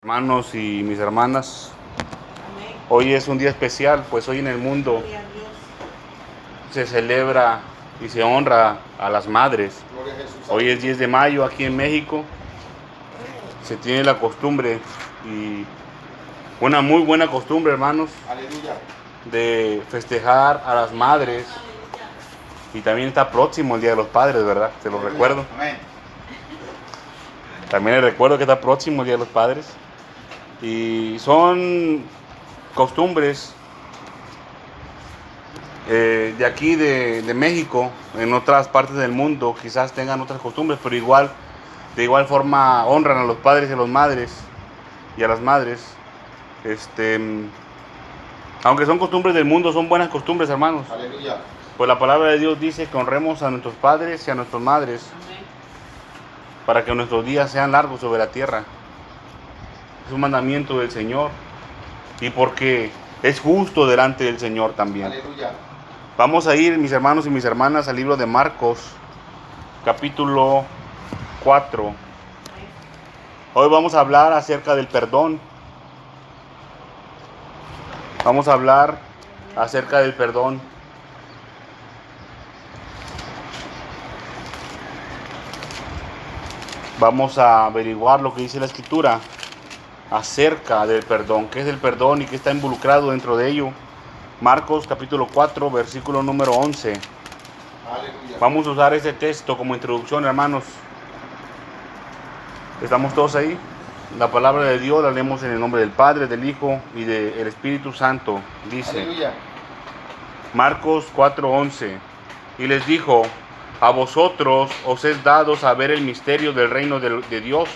Hermanos y mis hermanas, hoy es un día especial, pues hoy en el mundo se celebra y se honra a las madres. Hoy es 10 de mayo aquí en México, se tiene la costumbre y una muy buena costumbre, hermanos, de festejar a las madres. Y también está próximo el Día de los Padres, ¿verdad? Se lo recuerdo. También les recuerdo que está próximo el Día de los Padres. Y son costumbres eh, de aquí, de, México, en otras partes del mundo, quizás tengan otras costumbres, pero igual, de igual forma honran a los padres y a las madres y a las madres. Este, aunque son costumbres del mundo, son buenas costumbres, hermanos. Aleluya. Pues la palabra de Dios dice que honremos a nuestros padres y a nuestras madres para que nuestros días sean largos sobre la tierra es un mandamiento del Señor y porque es justo delante del Señor también. Vamos a ir, mis hermanos y mis hermanas, al libro de Marcos, capítulo 4. Hoy vamos a hablar acerca del perdón. Vamos a hablar acerca del perdón. Vamos a averiguar lo que dice la escritura acerca del perdón, qué es el perdón y qué está involucrado dentro de ello. Marcos capítulo 4, versículo número 11. Vamos a usar ese texto como introducción, hermanos. ¿Estamos todos ahí? La palabra de Dios la leemos en el nombre del Padre, del Hijo y del Espíritu Santo. Dice Marcos 4:11. Y les dijo, a vosotros os es dado saber el misterio del reino de, de Dios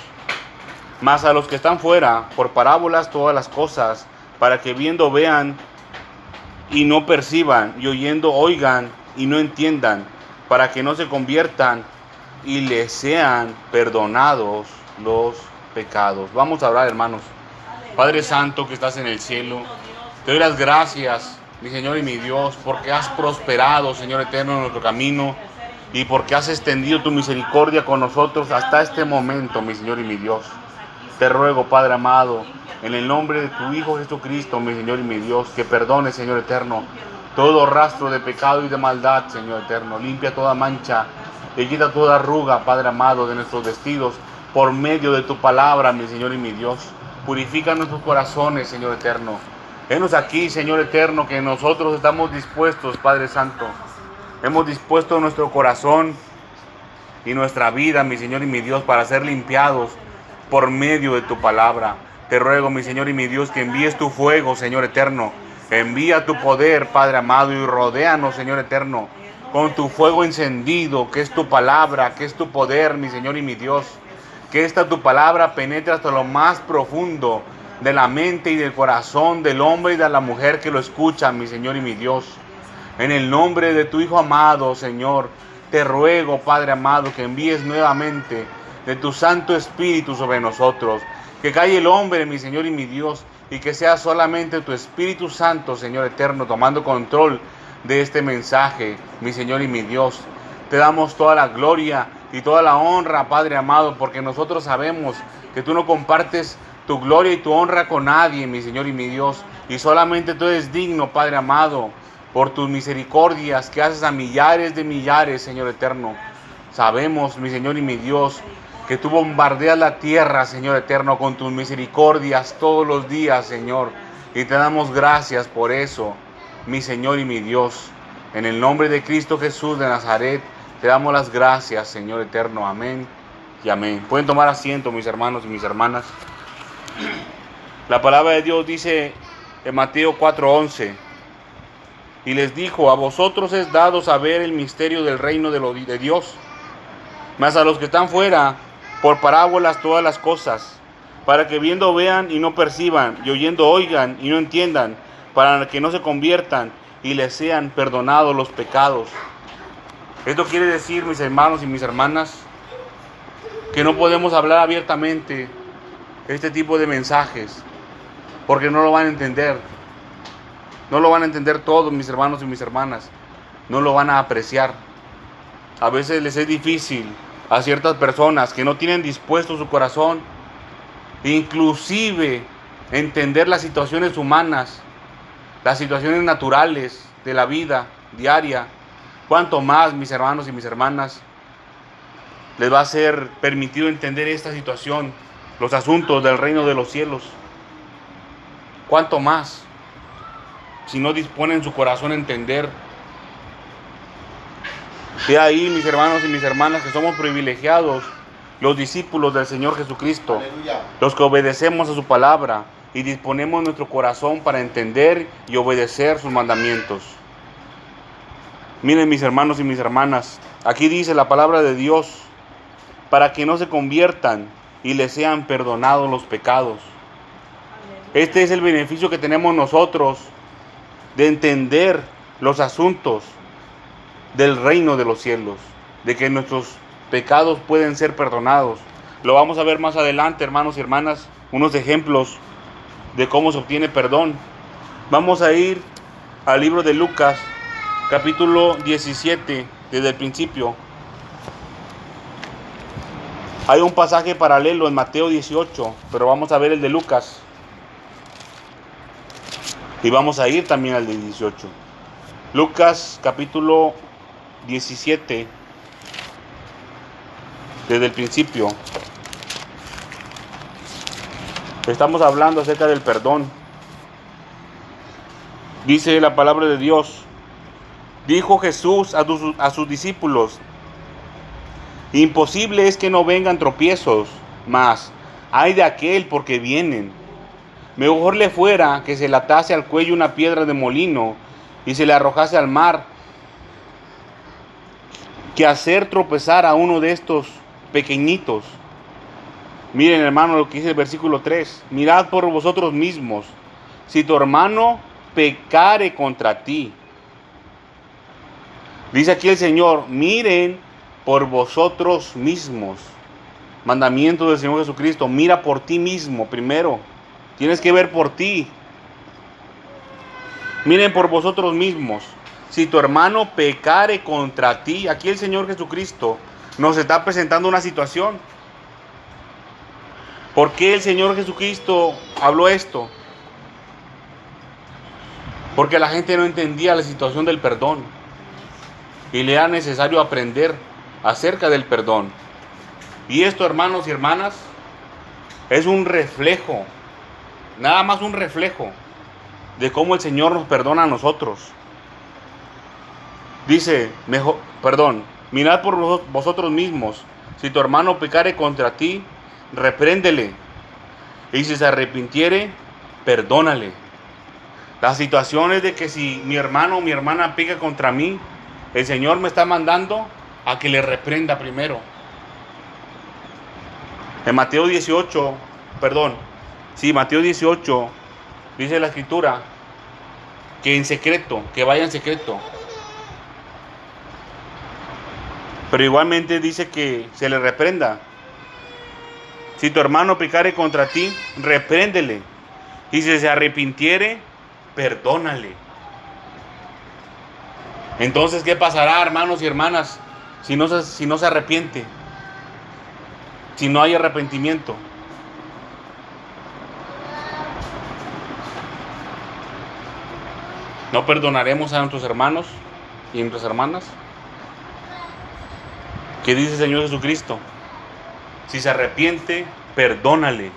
mas a los que están fuera, por parábolas todas las cosas, para que viendo vean y no perciban, y oyendo oigan y no entiendan, para que no se conviertan y les sean perdonados los pecados. Vamos a hablar, hermanos. Padre Santo que estás en el cielo, te doy las gracias, mi Señor y mi Dios, porque has prosperado, Señor eterno, en nuestro camino y porque has extendido tu misericordia con nosotros hasta este momento, mi Señor y mi Dios. Te ruego, Padre amado, en el nombre de tu Hijo Jesucristo, mi Señor y mi Dios, que perdone, Señor eterno, todo rastro de pecado y de maldad, Señor eterno. Limpia toda mancha y quita toda arruga, Padre amado, de nuestros vestidos, por medio de tu palabra, mi Señor y mi Dios. Purifica nuestros corazones, Señor eterno. Venos aquí, Señor eterno, que nosotros estamos dispuestos, Padre Santo. Hemos dispuesto nuestro corazón y nuestra vida, mi Señor y mi Dios, para ser limpiados por medio de tu palabra. Te ruego, mi Señor y mi Dios, que envíes tu fuego, Señor eterno. Envía tu poder, Padre amado, y rodéanos, Señor eterno, con tu fuego encendido, que es tu palabra, que es tu poder, mi Señor y mi Dios. Que esta tu palabra penetre hasta lo más profundo de la mente y del corazón del hombre y de la mujer que lo escucha, mi Señor y mi Dios. En el nombre de tu Hijo amado, Señor, te ruego, Padre amado, que envíes nuevamente de tu Santo Espíritu sobre nosotros. Que calle el hombre, mi Señor y mi Dios, y que sea solamente tu Espíritu Santo, Señor eterno, tomando control de este mensaje, mi Señor y mi Dios. Te damos toda la gloria y toda la honra, Padre amado, porque nosotros sabemos que tú no compartes tu gloria y tu honra con nadie, mi Señor y mi Dios, y solamente tú eres digno, Padre amado, por tus misericordias que haces a millares de millares, Señor eterno. Sabemos, mi Señor y mi Dios, que tú bombardeas la tierra, Señor eterno, con tus misericordias todos los días, Señor. Y te damos gracias por eso, mi Señor y mi Dios. En el nombre de Cristo Jesús de Nazaret, te damos las gracias, Señor eterno. Amén y amén. Pueden tomar asiento, mis hermanos y mis hermanas. La palabra de Dios dice en Mateo 4:11, y les dijo, a vosotros es dado saber el misterio del reino de, Dios, mas a los que están fuera, por parábolas todas las cosas, para que viendo vean y no perciban, y oyendo oigan y no entiendan, para que no se conviertan y les sean perdonados los pecados. Esto quiere decir, mis hermanos y mis hermanas, que no podemos hablar abiertamente este tipo de mensajes, porque no lo van a entender. No lo van a entender todos mis hermanos y mis hermanas. No lo van a apreciar. A veces les es difícil a ciertas personas que no tienen dispuesto su corazón inclusive entender las situaciones humanas, las situaciones naturales de la vida diaria, cuanto más, mis hermanos y mis hermanas, les va a ser permitido entender esta situación, los asuntos del reino de los cielos. Cuanto más, si no disponen su corazón a entender. De ahí, mis hermanos y mis hermanas, que somos privilegiados, los discípulos del Señor Jesucristo, los que obedecemos a su palabra y disponemos nuestro corazón para entender y obedecer sus mandamientos. Miren mis hermanos y mis hermanas, aquí dice la palabra de Dios, para que no se conviertan y les sean perdonados los pecados. Este es el beneficio que tenemos nosotros de entender los asuntos del reino de los cielos, de que nuestros pecados pueden ser perdonados. Lo vamos a ver más adelante, hermanos y hermanas, unos ejemplos de cómo se obtiene perdón. Vamos a ir al libro de Lucas, capítulo 17, desde el principio. Hay un pasaje paralelo en Mateo 18, pero vamos a ver el de Lucas. Y vamos a ir también al de 18. Lucas capítulo 17, desde el principio. Estamos hablando acerca del perdón. Dice la palabra de Dios. Dijo Jesús a, a sus discípulos, imposible es que no vengan tropiezos, mas hay de aquel porque vienen. Mejor le fuera que se le atase al cuello una piedra de molino y se le arrojase al mar, que hacer tropezar a uno de estos pequeñitos. Miren hermano lo que dice el versículo 3, mirad por vosotros mismos, si tu hermano pecare contra ti, Dice aquí el Señor, miren por vosotros mismos. Mandamiento del Señor Jesucristo, mira por ti mismo primero. Tienes que ver por ti. Miren por vosotros mismos. Si tu hermano pecare contra ti, aquí el Señor Jesucristo nos está presentando una situación. ¿Por qué el Señor Jesucristo habló esto? Porque la gente no entendía la situación del perdón y le era necesario aprender acerca del perdón. Y esto, hermanos y hermanas, es un reflejo, nada más un reflejo de cómo el Señor nos perdona a nosotros. Dice, mejor, perdón, mirad por vosotros mismos, si tu hermano pecare contra ti, repréndele, y si se arrepintiere, perdónale. La situación es de que si mi hermano o mi hermana peca contra mí, el Señor me está mandando a que le reprenda primero. En Mateo 18, perdón, sí, Mateo 18, dice la escritura, que en secreto, que vaya en secreto. Pero igualmente dice que se le reprenda. Si tu hermano pecare contra ti, repréndele. Y si se arrepintiere, perdónale. Entonces, ¿qué pasará, hermanos y hermanas, si no, se, si no se arrepiente? Si no hay arrepentimiento. ¿No perdonaremos a nuestros hermanos y a nuestras hermanas? ¿Qué dice el Señor Jesucristo? Si se arrepiente, perdónale.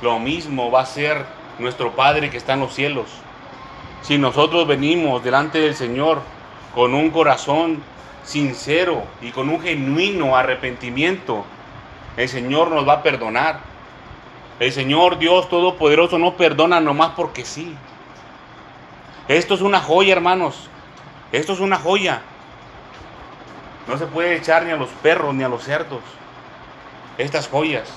Lo mismo va a ser nuestro Padre que está en los cielos. Si nosotros venimos delante del Señor con un corazón sincero y con un genuino arrepentimiento, el Señor nos va a perdonar. El Señor Dios Todopoderoso no perdona nomás porque sí. Esto es una joya, hermanos. Esto es una joya. No se puede echar ni a los perros ni a los cerdos. Estas joyas.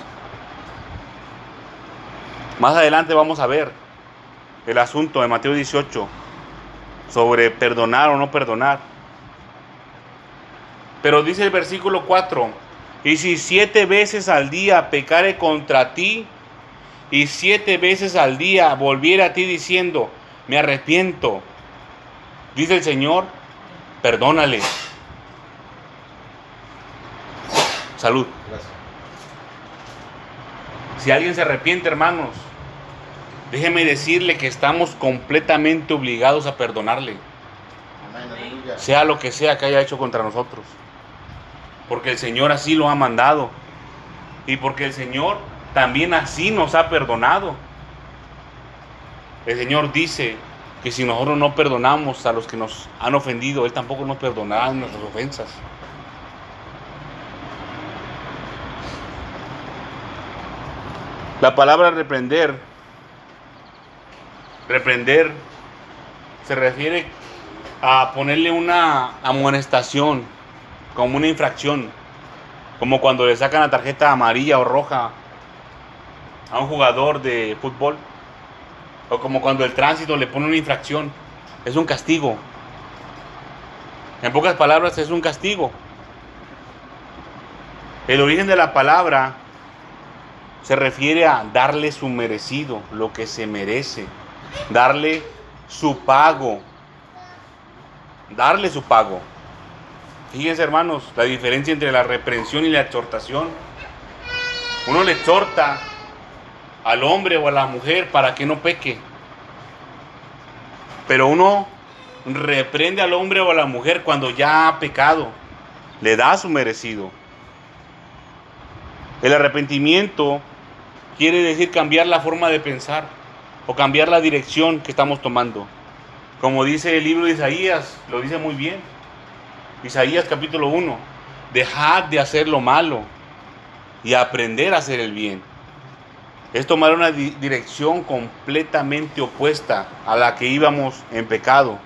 Más adelante vamos a ver el asunto de Mateo 18 sobre perdonar o no perdonar. Pero dice el versículo 4, y si siete veces al día pecare contra ti, y siete veces al día volviera a ti diciendo, me arrepiento, dice el Señor, perdónale. Salud. Si alguien se arrepiente, hermanos, déjeme decirle que estamos completamente obligados a perdonarle. Sea lo que sea que haya hecho contra nosotros. Porque el Señor así lo ha mandado. Y porque el Señor también así nos ha perdonado. El Señor dice que si nosotros no perdonamos a los que nos han ofendido, Él tampoco nos perdonará nuestras ofensas. La palabra reprender, reprender, se refiere a ponerle una amonestación, como una infracción, como cuando le sacan la tarjeta amarilla o roja a un jugador de fútbol, o como cuando el tránsito le pone una infracción, es un castigo. En pocas palabras, es un castigo. El origen de la palabra se refiere a darle su merecido, lo que se merece, darle su pago, darle su pago. Fíjense hermanos, la diferencia entre la reprensión y la exhortación. Uno le exhorta al hombre o a la mujer para que no peque. Pero uno reprende al hombre o a la mujer cuando ya ha pecado. Le da su merecido. El arrepentimiento quiere decir cambiar la forma de pensar o cambiar la dirección que estamos tomando. Como dice el libro de Isaías, lo dice muy bien. Isaías capítulo 1, dejad de hacer lo malo y aprender a hacer el bien. Es tomar una dirección completamente opuesta a la que íbamos en pecado.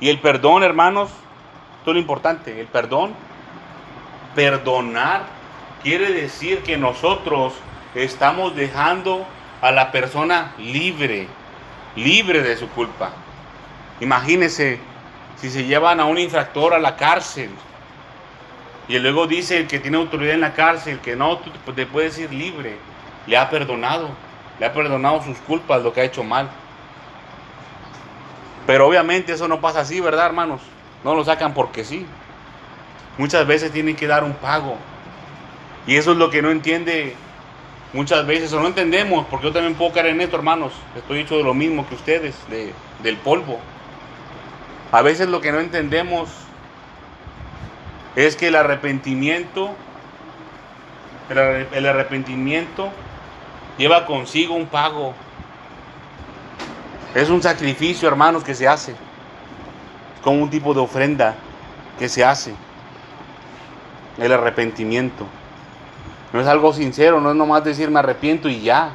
Y el perdón, hermanos, esto es lo importante, el perdón, perdonar quiere decir que nosotros estamos dejando a la persona libre, libre de su culpa. Imagínese si se llevan a un infractor a la cárcel y luego dice el que tiene autoridad en la cárcel que no, tú te puedes ir libre. Le ha perdonado, le ha perdonado sus culpas, lo que ha hecho mal. Pero obviamente eso no pasa así, ¿verdad, hermanos? No lo sacan porque sí. Muchas veces tienen que dar un pago. Y eso es lo que no entiende Muchas veces o no entendemos, porque yo también puedo caer en esto, hermanos. Estoy hecho de lo mismo que ustedes, de, del polvo. A veces lo que no entendemos es que el arrepentimiento, el, arrepentimiento lleva consigo un pago. Es un sacrificio, hermanos, que se hace. Como un tipo de ofrenda que se hace. El arrepentimiento. No es algo sincero, no es nomás decir me arrepiento y ya.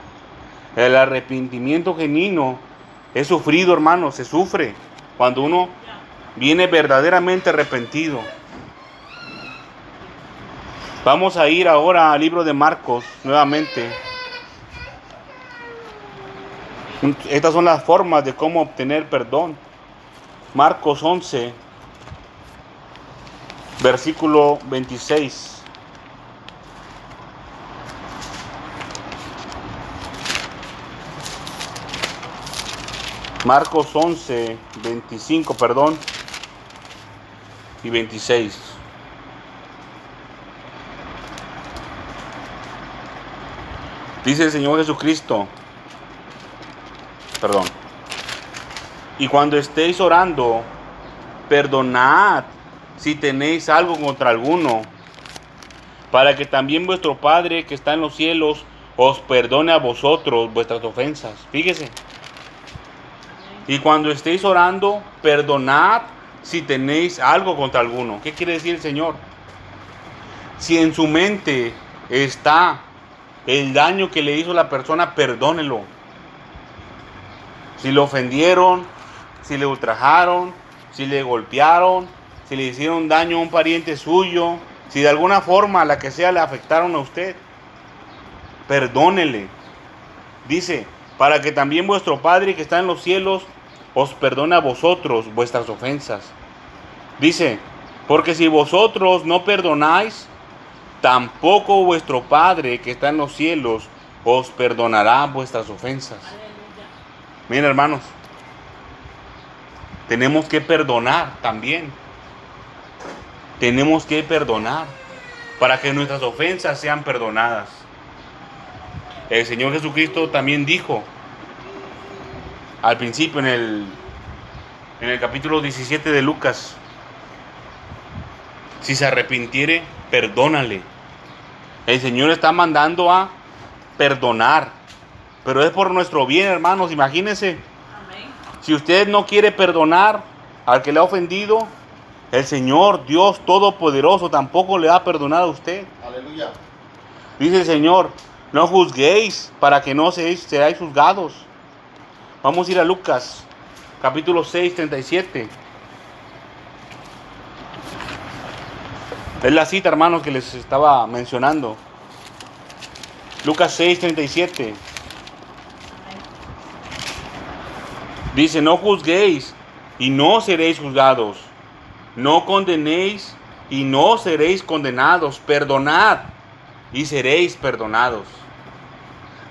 El arrepentimiento genuino es sufrido, hermano, se sufre cuando uno viene verdaderamente arrepentido. Vamos a ir ahora al libro de Marcos nuevamente. Estas son las formas de cómo obtener perdón. Marcos 11, versículo 26. Marcos 11, 25, perdón, y 26. Dice el Señor Jesucristo, perdón, y cuando estéis orando, perdonad si tenéis algo contra alguno, para que también vuestro Padre que está en los cielos os perdone a vosotros vuestras ofensas. Fíjese. Y cuando estéis orando, perdonad si tenéis algo contra alguno. ¿Qué quiere decir el Señor? Si en su mente está el daño que le hizo la persona, perdónelo. Si le ofendieron, si le ultrajaron, si le golpearon, si le hicieron daño a un pariente suyo, si de alguna forma, la que sea, le afectaron a usted, perdónele. Dice, para que también vuestro Padre que está en los cielos os perdona a vosotros vuestras ofensas. Dice, porque si vosotros no perdonáis, tampoco vuestro Padre que está en los cielos os perdonará vuestras ofensas. Miren hermanos, tenemos que perdonar también. Tenemos que perdonar para que nuestras ofensas sean perdonadas. El Señor Jesucristo también dijo al principio en el, en el capítulo 17 de Lucas, si se arrepintiere, perdónale. El Señor está mandando a perdonar, pero es por nuestro bien, hermanos, imagínense. Si usted no quiere perdonar al que le ha ofendido, el Señor, Dios Todopoderoso, tampoco le va a perdonar a usted. Aleluya. Dice el Señor, no juzguéis para que no seáis, seáis juzgados. Vamos a ir a Lucas, capítulo 6, 37. Es la cita, hermanos, que les estaba mencionando. Lucas 6, 37. Dice, no juzguéis y no seréis juzgados. No condenéis y no seréis condenados. Perdonad y seréis perdonados.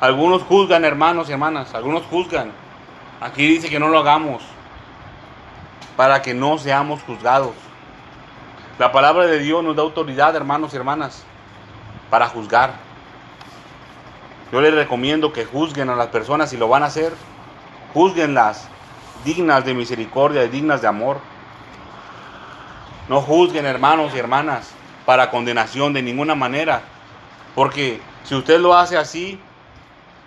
Algunos juzgan, hermanos y hermanas. Algunos juzgan. Aquí dice que no lo hagamos para que no seamos juzgados. La palabra de Dios nos da autoridad, hermanos y hermanas, para juzgar. Yo les recomiendo que juzguen a las personas si lo van a hacer. Juzguenlas dignas de misericordia y dignas de amor. No juzguen hermanos y hermanas para condenación de ninguna manera. Porque si usted lo hace así,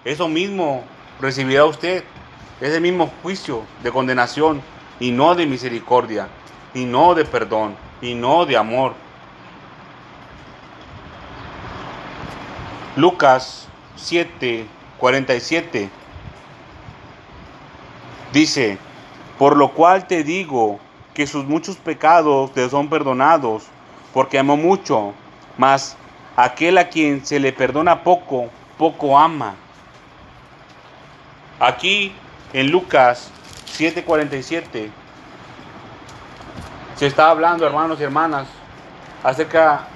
eso mismo recibirá usted. Ese mismo juicio de condenación y no de misericordia y no de perdón y no de amor. Lucas 7, 47 dice, por lo cual te digo que sus muchos pecados te son perdonados, porque amó mucho, mas aquel a quien se le perdona poco, poco ama. Aquí en Lucas 7:47 se está hablando, hermanos y hermanas, acerca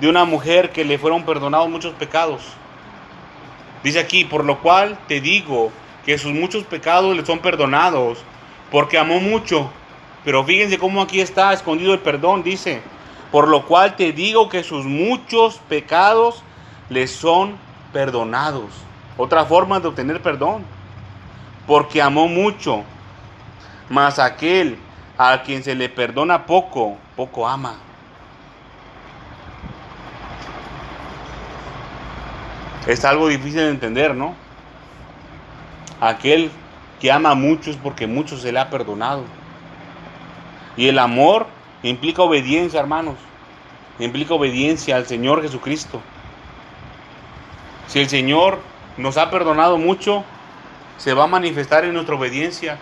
de una mujer que le fueron perdonados muchos pecados. Dice aquí, por lo cual te digo que sus muchos pecados le son perdonados, porque amó mucho. Pero fíjense cómo aquí está escondido el perdón, dice, por lo cual te digo que sus muchos pecados le son perdonados. Otra forma de obtener perdón, porque amó mucho, mas aquel a quien se le perdona poco, poco ama. Es algo difícil de entender, ¿no? Aquel que ama mucho es porque mucho se le ha perdonado. Y el amor implica obediencia, hermanos. Implica obediencia al Señor Jesucristo. Si el Señor nos ha perdonado mucho, se va a manifestar en nuestra obediencia.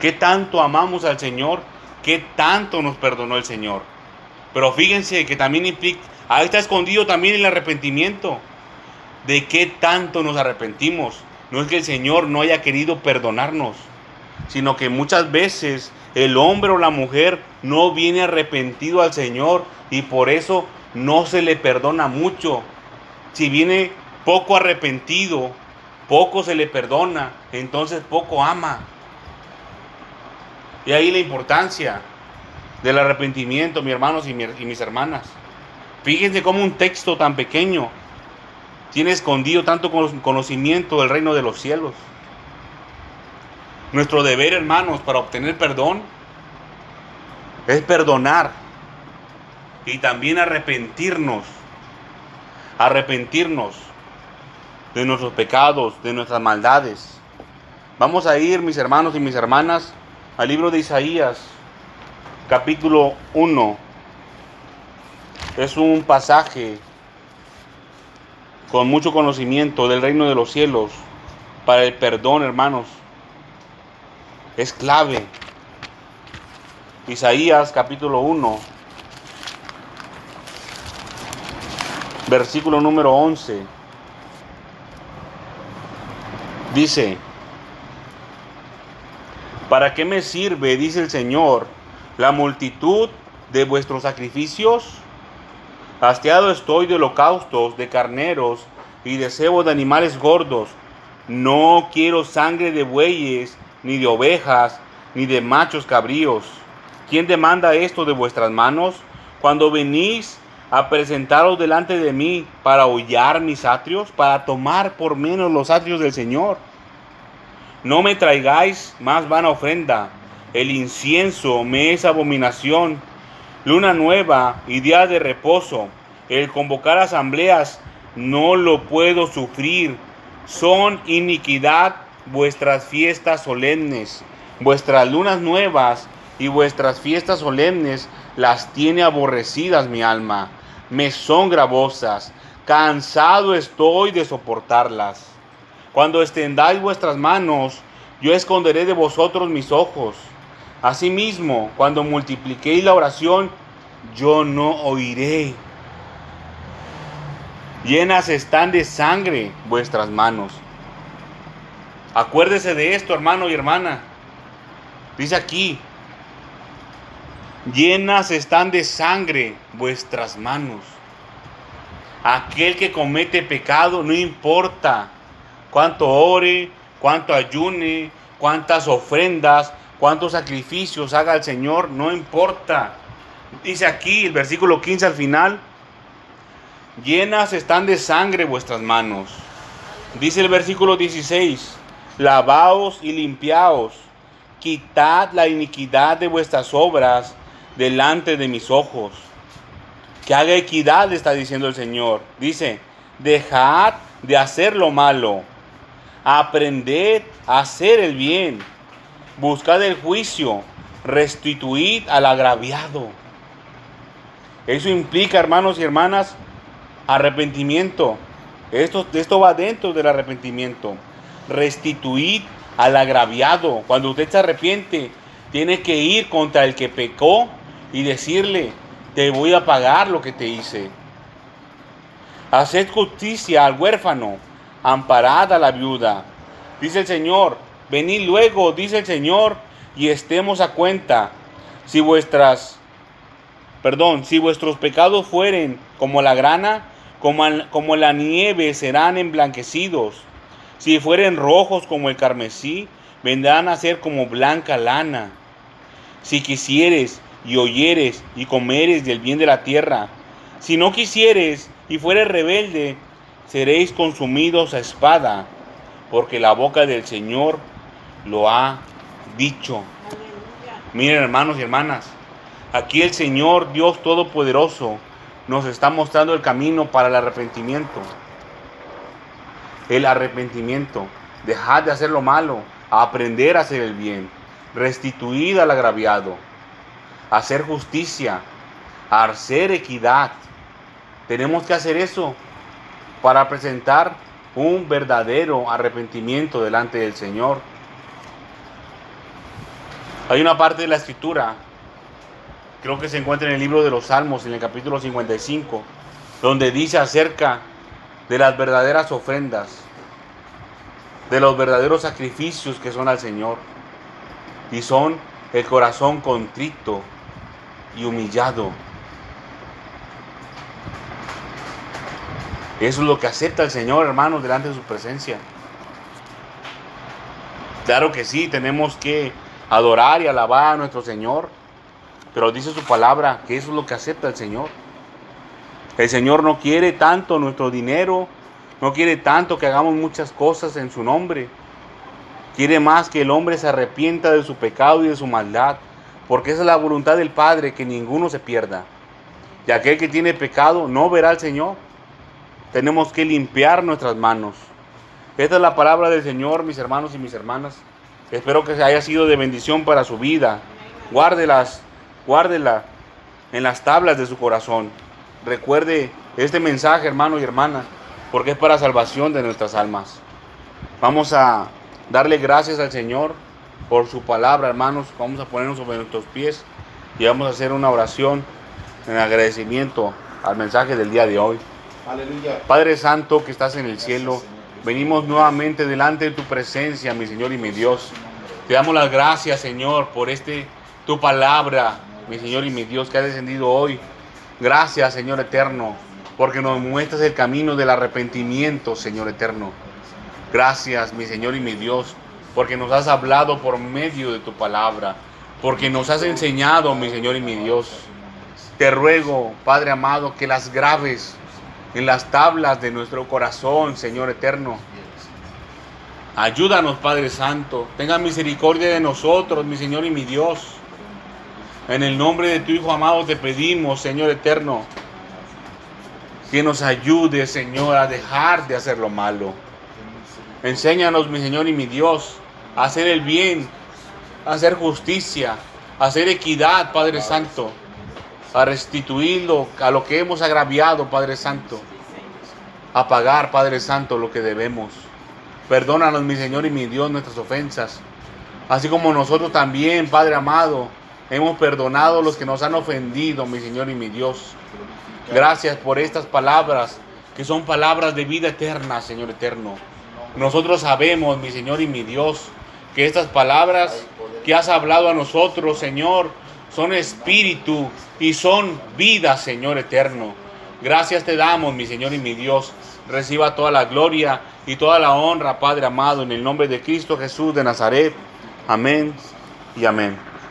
¿Qué tanto amamos al Señor? ¿Qué tanto nos perdonó el Señor? Pero fíjense que también implica, ahí está escondido también el arrepentimiento. ¿De qué tanto nos arrepentimos? No es que el Señor no haya querido perdonarnos, sino que muchas veces el hombre o la mujer no viene arrepentido al Señor y por eso no se le perdona mucho. Si viene poco arrepentido, poco se le perdona, entonces poco ama. Y ahí la importancia del arrepentimiento, mis hermanos y mis hermanas. Fíjense cómo un texto tan pequeño tiene escondido tanto conocimiento del reino de los cielos. Nuestro deber, hermanos, para obtener perdón es perdonar y también arrepentirnos. Arrepentirnos de nuestros pecados, de nuestras maldades. Vamos a ir, mis hermanos y mis hermanas, al libro de Isaías, capítulo 1. Es un pasaje con mucho conocimiento del reino de los cielos para el perdón, hermanos. Es clave. Isaías capítulo 1, versículo número 11. Dice, ¿para qué me sirve, dice el Señor, la multitud de vuestros sacrificios? Hastiado estoy de holocaustos, de carneros y de cebo de animales gordos. No quiero sangre de bueyes, ni de ovejas, ni de machos cabríos. ¿Quién demanda esto de vuestras manos? Cuando venís a presentaros delante de mí para hollar mis atrios, para tomar por menos los atrios del Señor. No me traigáis más vana ofrenda, el incienso me es abominación, luna nueva y día de reposo, el convocar asambleas no lo puedo sufrir, son iniquidad vuestras fiestas solemnes, vuestras lunas nuevas y vuestras fiestas solemnes las tiene aborrecidas mi alma me son gravosas, cansado estoy de soportarlas. Cuando extendáis vuestras manos, yo esconderé de vosotros mis ojos. Asimismo, cuando multipliquéis la oración, yo no oiré. Llenas están de sangre vuestras manos. Acuérdese de esto, hermano y hermana. Dice aquí, llenas están de sangre vuestras manos. Aquel que comete pecado, no importa cuánto ore, cuánto ayune, cuántas ofrendas, cuántos sacrificios haga el Señor, no importa. Dice aquí el versículo 15 al final, llenas están de sangre vuestras manos. Dice el versículo 16, lavaos y limpiaos, quitad la iniquidad de vuestras obras delante de mis ojos. Que haga equidad, está diciendo el Señor. Dice, dejad de hacer lo malo, aprended a hacer el bien, buscad el juicio, restituid al agraviado. Eso implica, hermanos y hermanas, arrepentimiento. Esto, esto va dentro del arrepentimiento. Restituid al agraviado. Cuando usted se arrepiente, tiene que ir contra el que pecó y decirle, te voy a pagar lo que te hice. Haced justicia al huérfano, amparad a la viuda. Dice el Señor, venid luego, dice el Señor, y estemos a cuenta. Si vuestras, perdón, si vuestros pecados fueren como la grana, como, como la nieve serán emblanquecidos. Si fueren rojos como el carmesí, vendrán a ser como blanca lana. Si quisieres y oyeres y comeres del bien de la tierra. Si no quisieres y fueres rebelde, seréis consumidos a espada, porque la boca del Señor lo ha dicho. Miren hermanos y hermanas, aquí el Señor Dios Todopoderoso nos está mostrando el camino para el arrepentimiento. El arrepentimiento, dejar de hacer lo malo, aprender a hacer el bien, restituir al agraviado hacer justicia, hacer equidad. Tenemos que hacer eso para presentar un verdadero arrepentimiento delante del Señor. Hay una parte de la escritura, creo que se encuentra en el libro de los Salmos, en el capítulo 55, donde dice acerca de las verdaderas ofrendas, de los verdaderos sacrificios que son al Señor. Y son el corazón contrito y humillado. Eso es lo que acepta el Señor, hermanos, delante de su presencia. Claro que sí, tenemos que adorar y alabar a nuestro Señor, pero dice su palabra que eso es lo que acepta el Señor. El Señor no quiere tanto nuestro dinero, no quiere tanto que hagamos muchas cosas en su nombre. Quiere más que el hombre se arrepienta de su pecado y de su maldad porque esa es la voluntad del Padre, que ninguno se pierda. Y aquel que tiene pecado no verá al Señor. Tenemos que limpiar nuestras manos. Esta es la palabra del Señor, mis hermanos y mis hermanas. Espero que haya sido de bendición para su vida. Guárdelas, guárdela en las tablas de su corazón. Recuerde este mensaje, hermano y hermana, porque es para salvación de nuestras almas. Vamos a darle gracias al Señor por su palabra, hermanos. Vamos a ponernos sobre nuestros pies y vamos a hacer una oración en agradecimiento al mensaje del día de hoy. Aleluya. Padre Santo que estás en el cielo, venimos nuevamente delante de tu presencia, mi Señor y mi Dios. Te damos las gracias, Señor, por este tu palabra, mi Señor y mi Dios, que ha descendido hoy. Gracias, Señor eterno, porque nos muestras el camino del arrepentimiento, Señor eterno. Gracias, mi Señor y mi Dios, porque nos has hablado por medio de tu palabra, porque nos has enseñado, mi Señor y mi Dios. Te ruego, Padre amado, que las graves en las tablas de nuestro corazón, Señor eterno. Ayúdanos, Padre Santo. Tenga misericordia de nosotros, mi Señor y mi Dios. En el nombre de tu Hijo amado te pedimos, Señor eterno, que nos ayude, Señor, a dejar de hacer lo malo. Enséñanos, mi Señor y mi Dios, a hacer el bien, a hacer justicia, a hacer equidad, Padre Santo, a restituirlo a lo que hemos agraviado, Padre Santo, a pagar, Padre Santo, lo que debemos. Perdónanos, mi Señor y mi Dios, nuestras ofensas, así como nosotros también, Padre amado, hemos perdonado a los que nos han ofendido, mi Señor y mi Dios. Gracias por estas palabras, que son palabras de vida eterna, Señor eterno. Nosotros sabemos, mi Señor y mi Dios, que estas palabras que has hablado a nosotros, Señor, son espíritu y son vida, Señor eterno. Gracias te damos, mi Señor y mi Dios. Reciba toda la gloria y toda la honra, Padre amado, en el nombre de Cristo Jesús de Nazaret. Amén y amén.